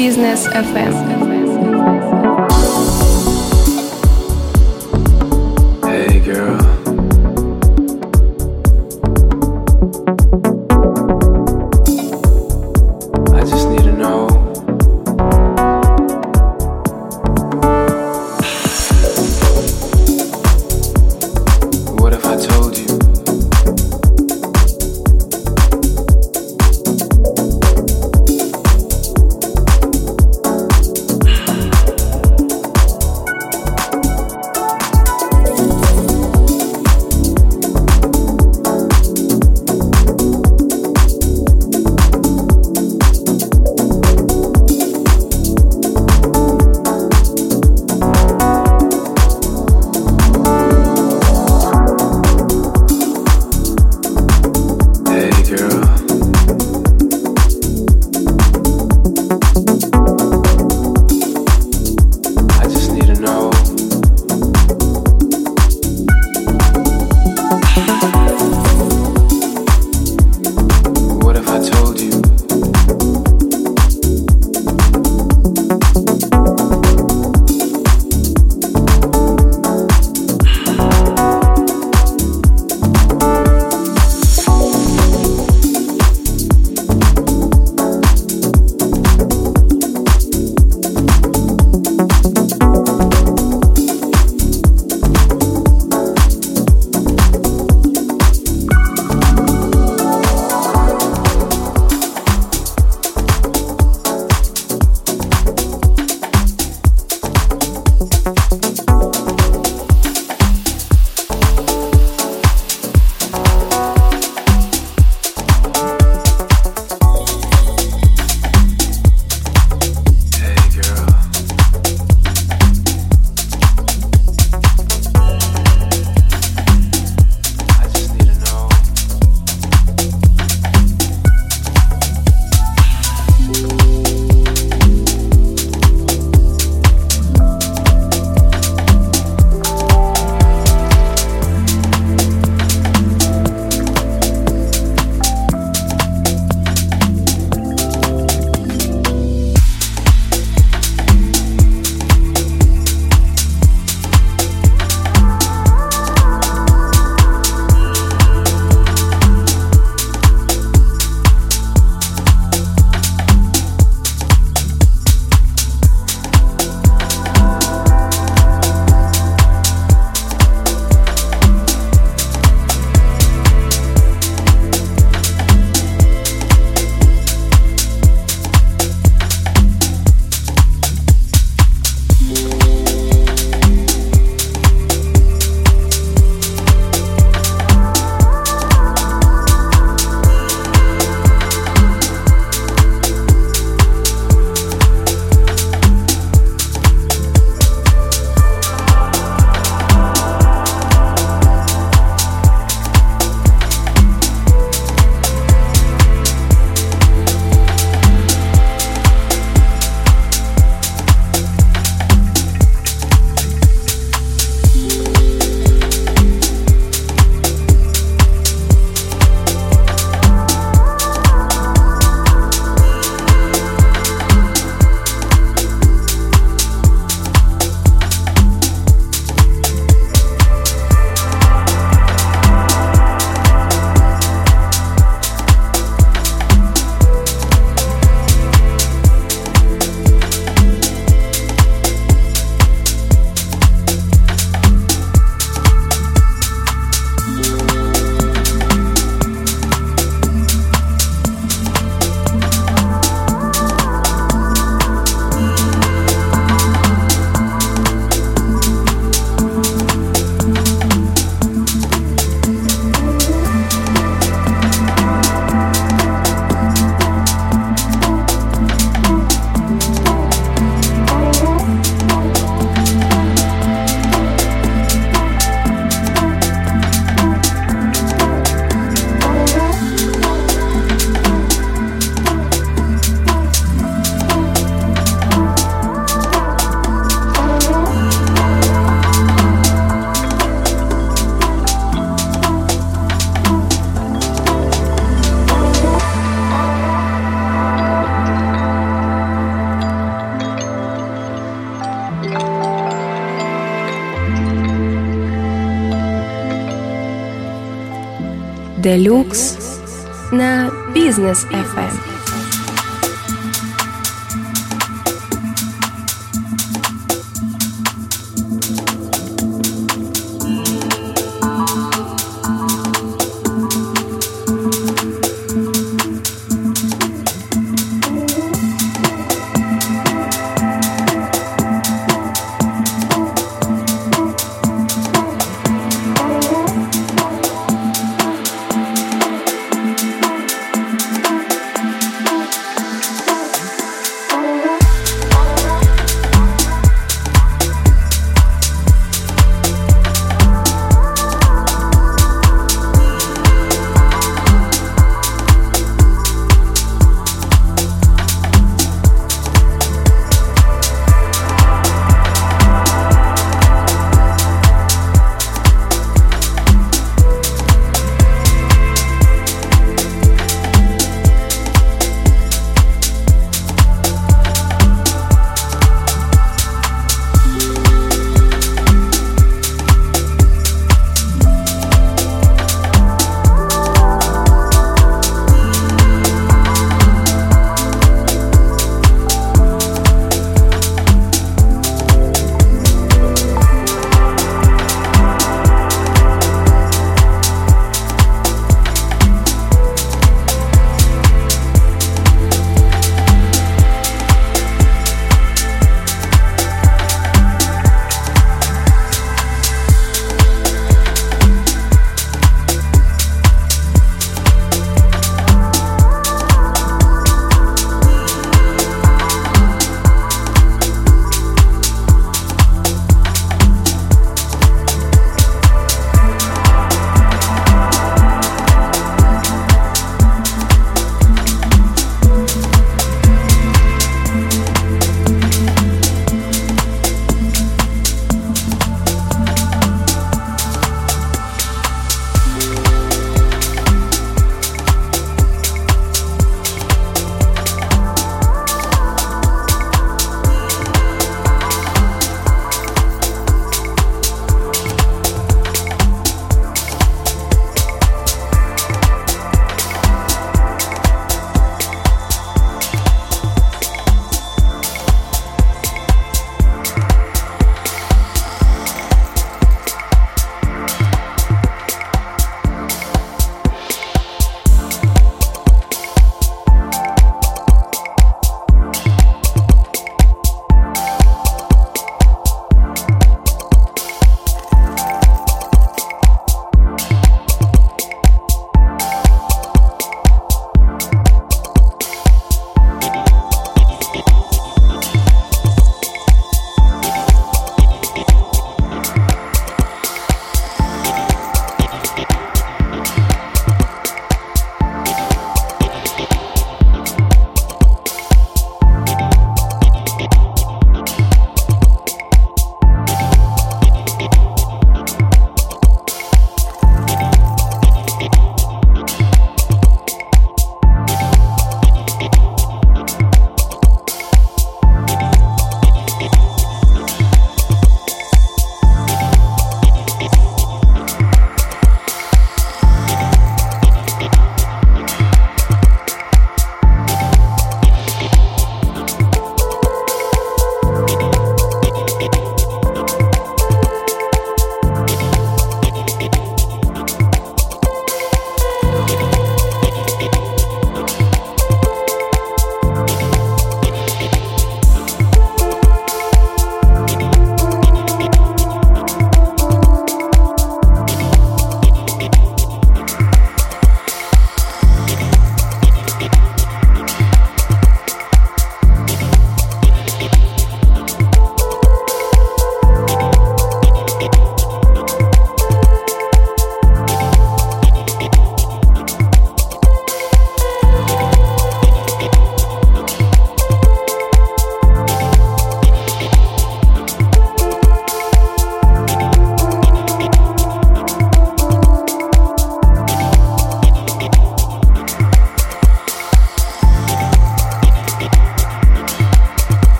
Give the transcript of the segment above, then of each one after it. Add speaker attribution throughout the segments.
Speaker 1: Business FM. Делюкс на бизнес FM.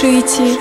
Speaker 1: Слушаете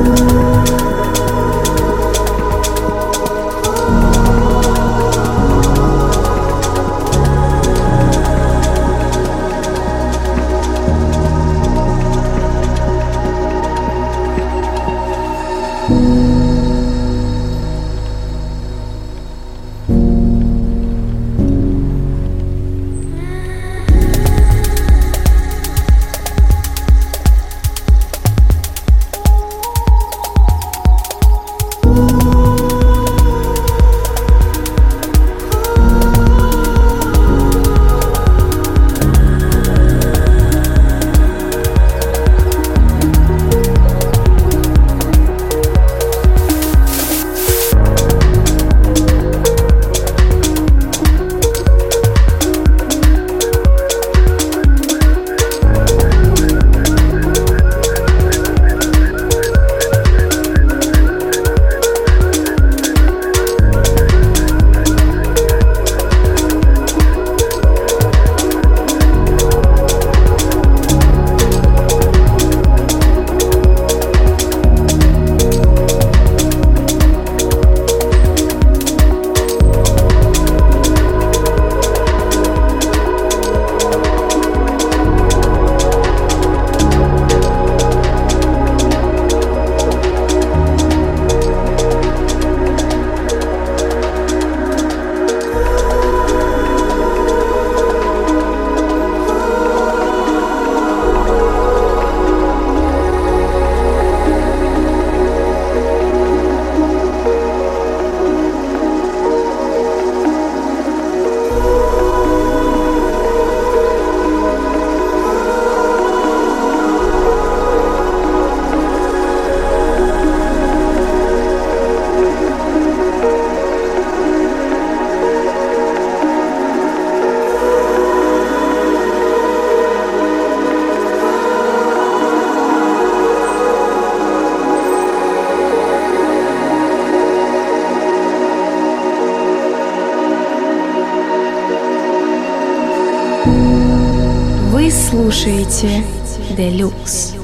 Speaker 1: слушаете Deluxe.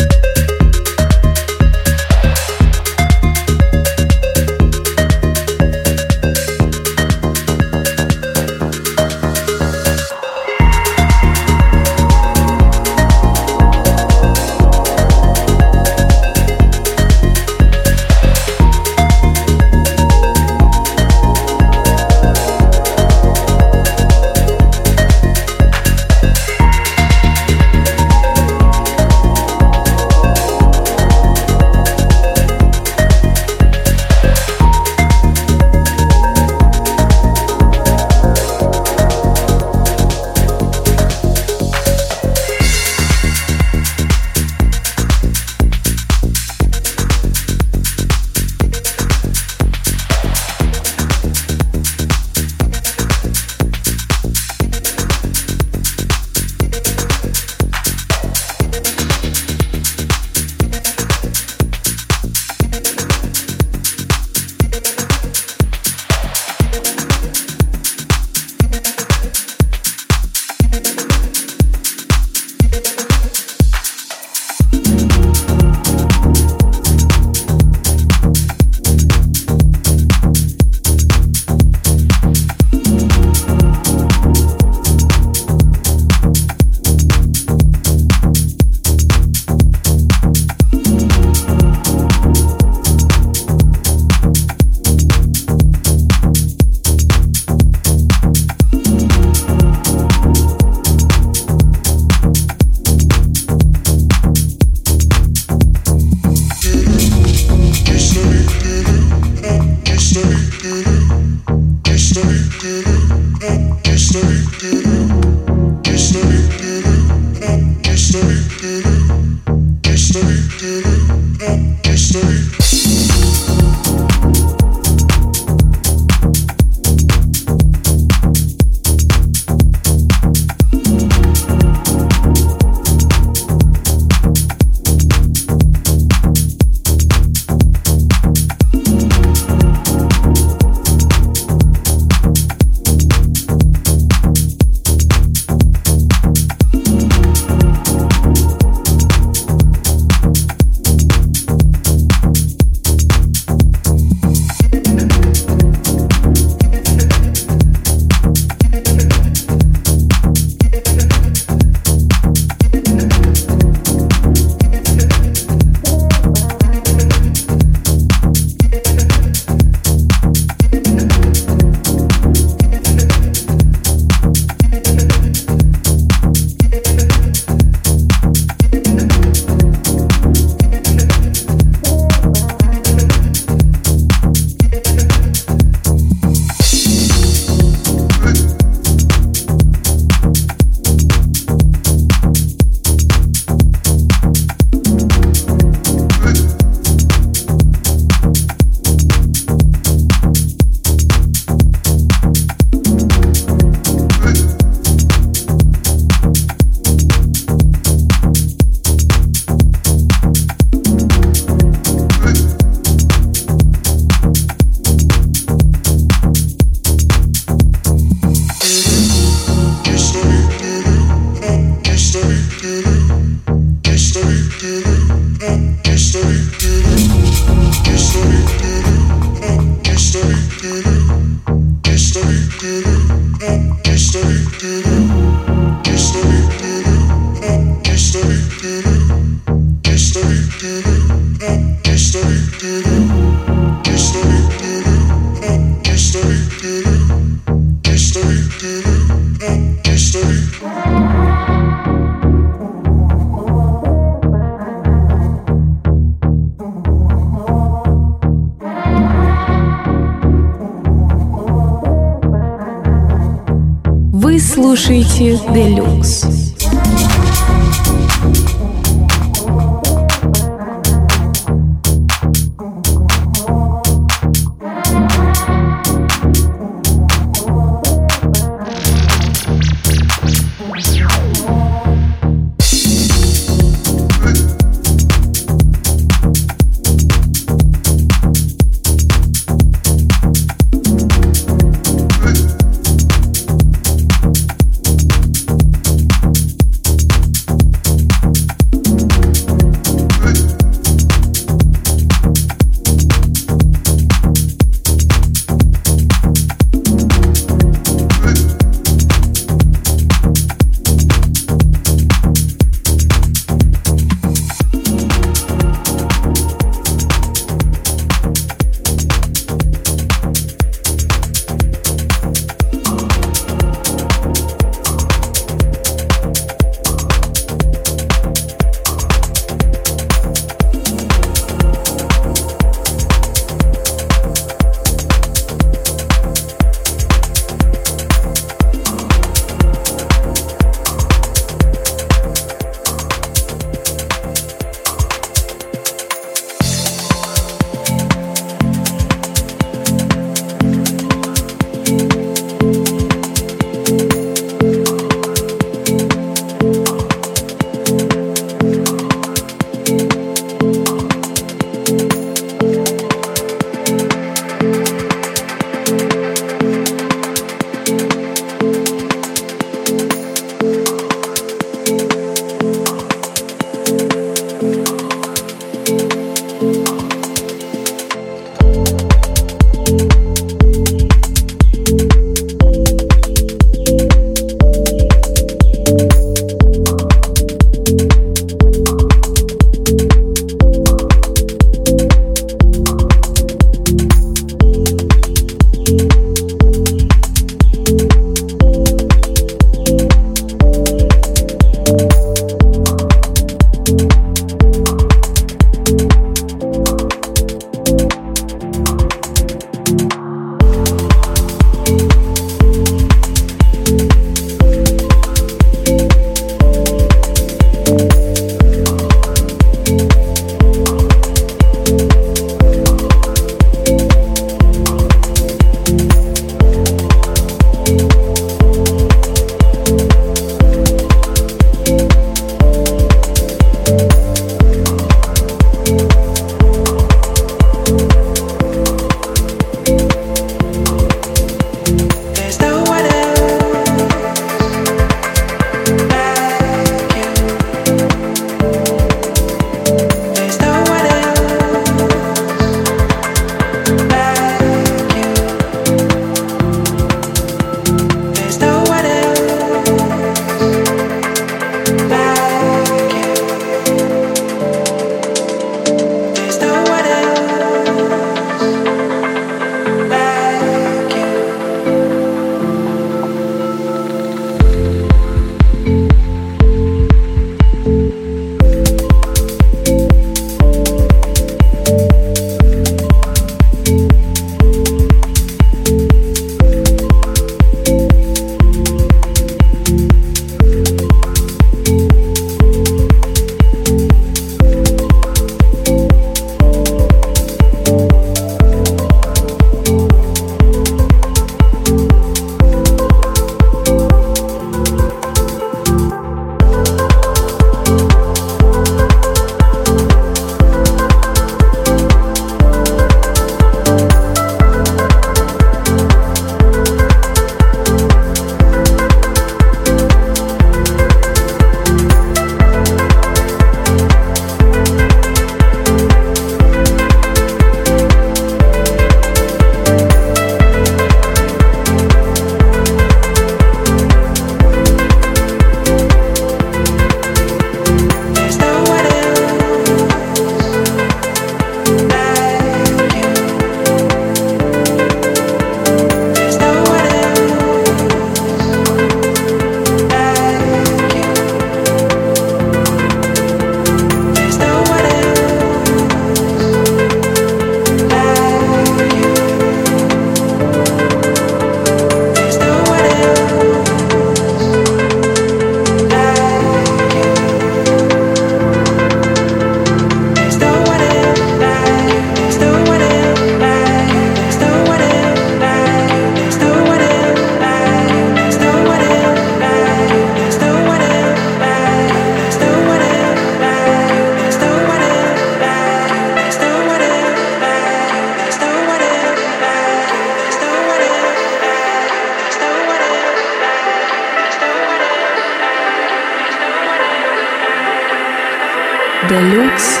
Speaker 1: Делюкс.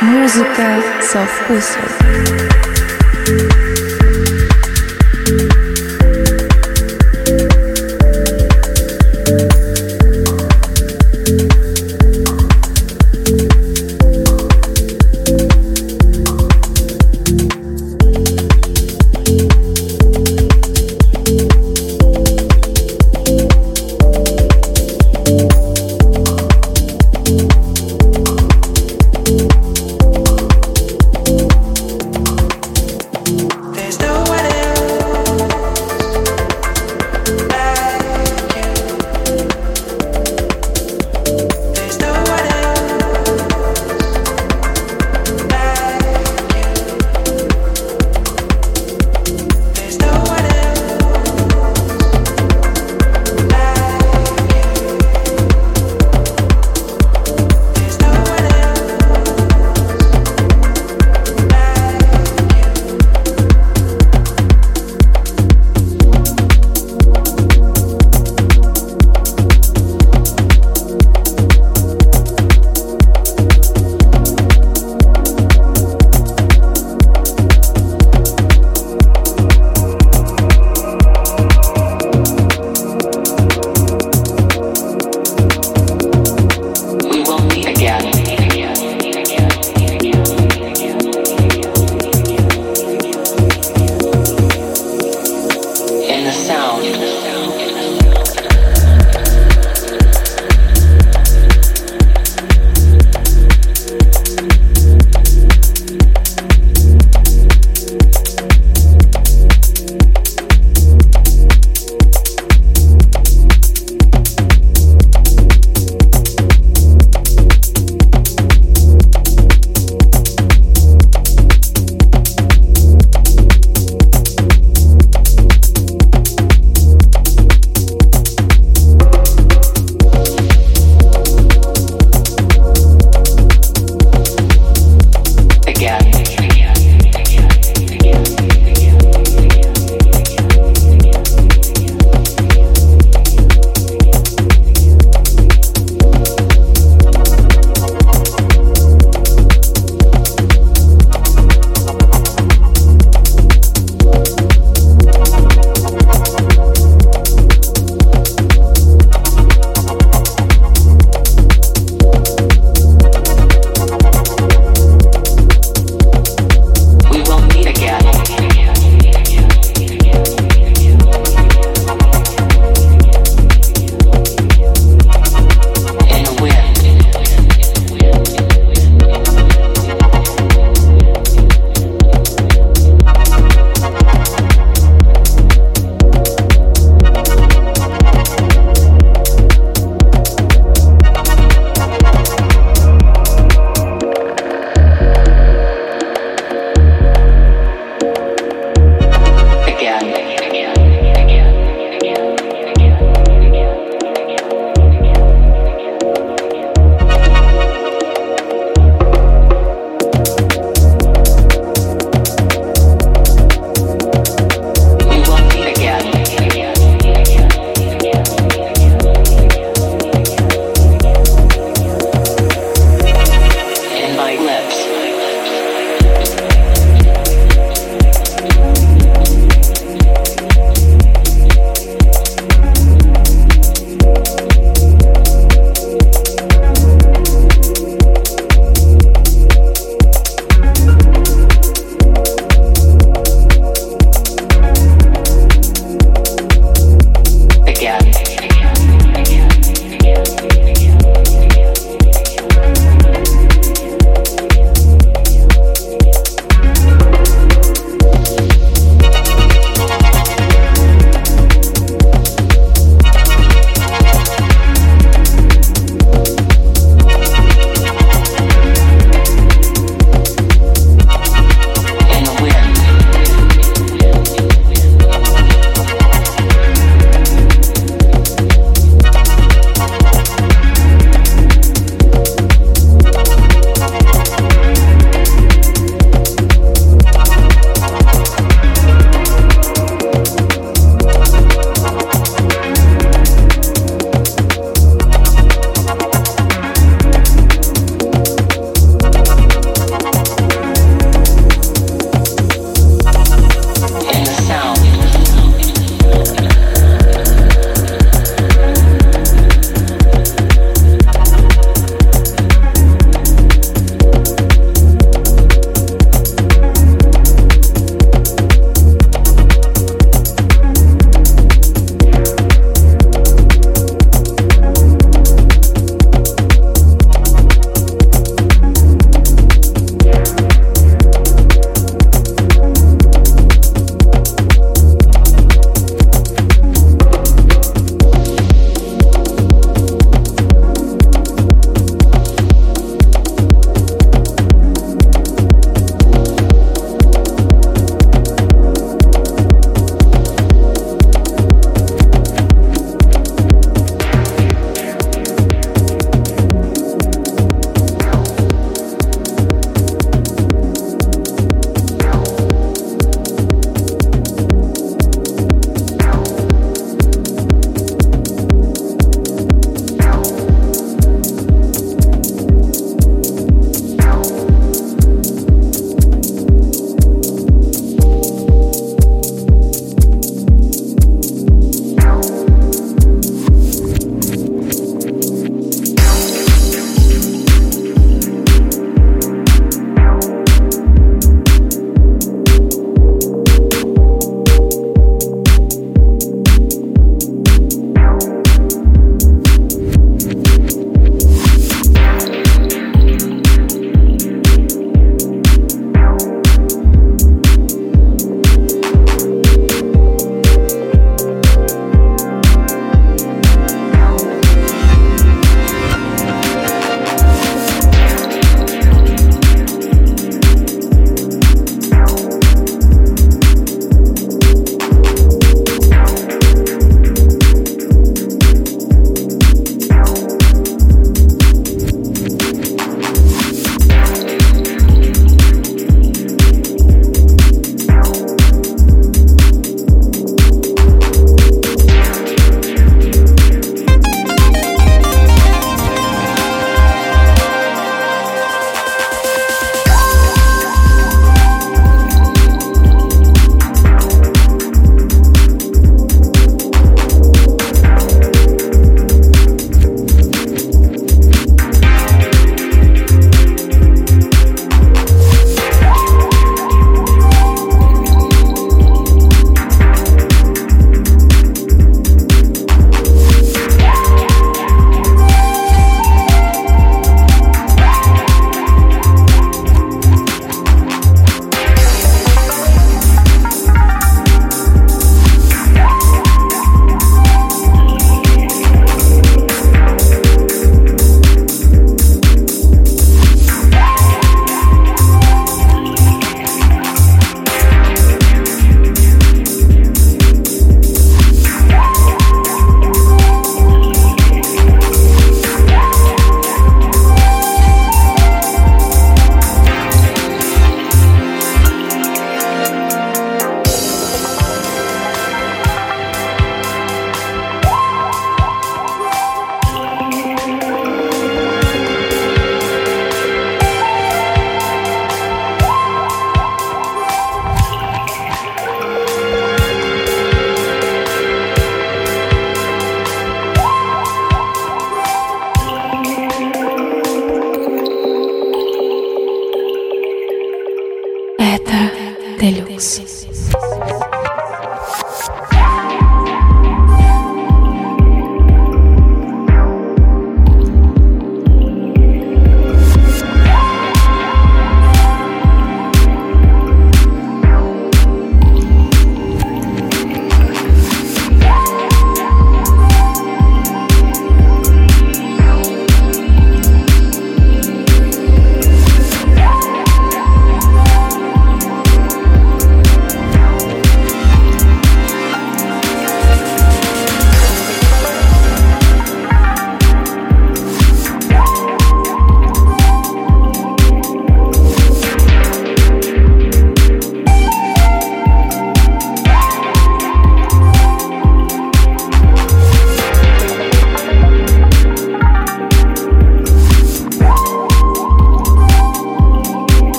Speaker 1: Музыка со вкусом.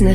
Speaker 1: На